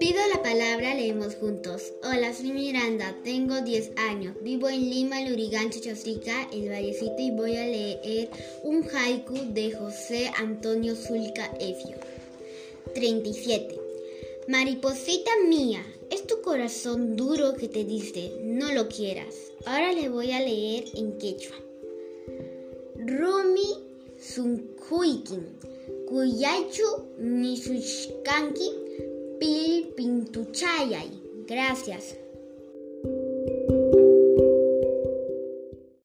Pido la palabra, leemos juntos. Hola, soy Miranda, tengo 10 años, vivo en Lima, Lurigancho, Chosica, el Vallecito y voy a leer un haiku de José Antonio Zulca Efio. 37. Mariposita mía, es tu corazón duro que te dice, no lo quieras. Ahora le voy a leer en quechua. Sunkuikin, kuyachu misushkanki pil pintuchayay. Gracias.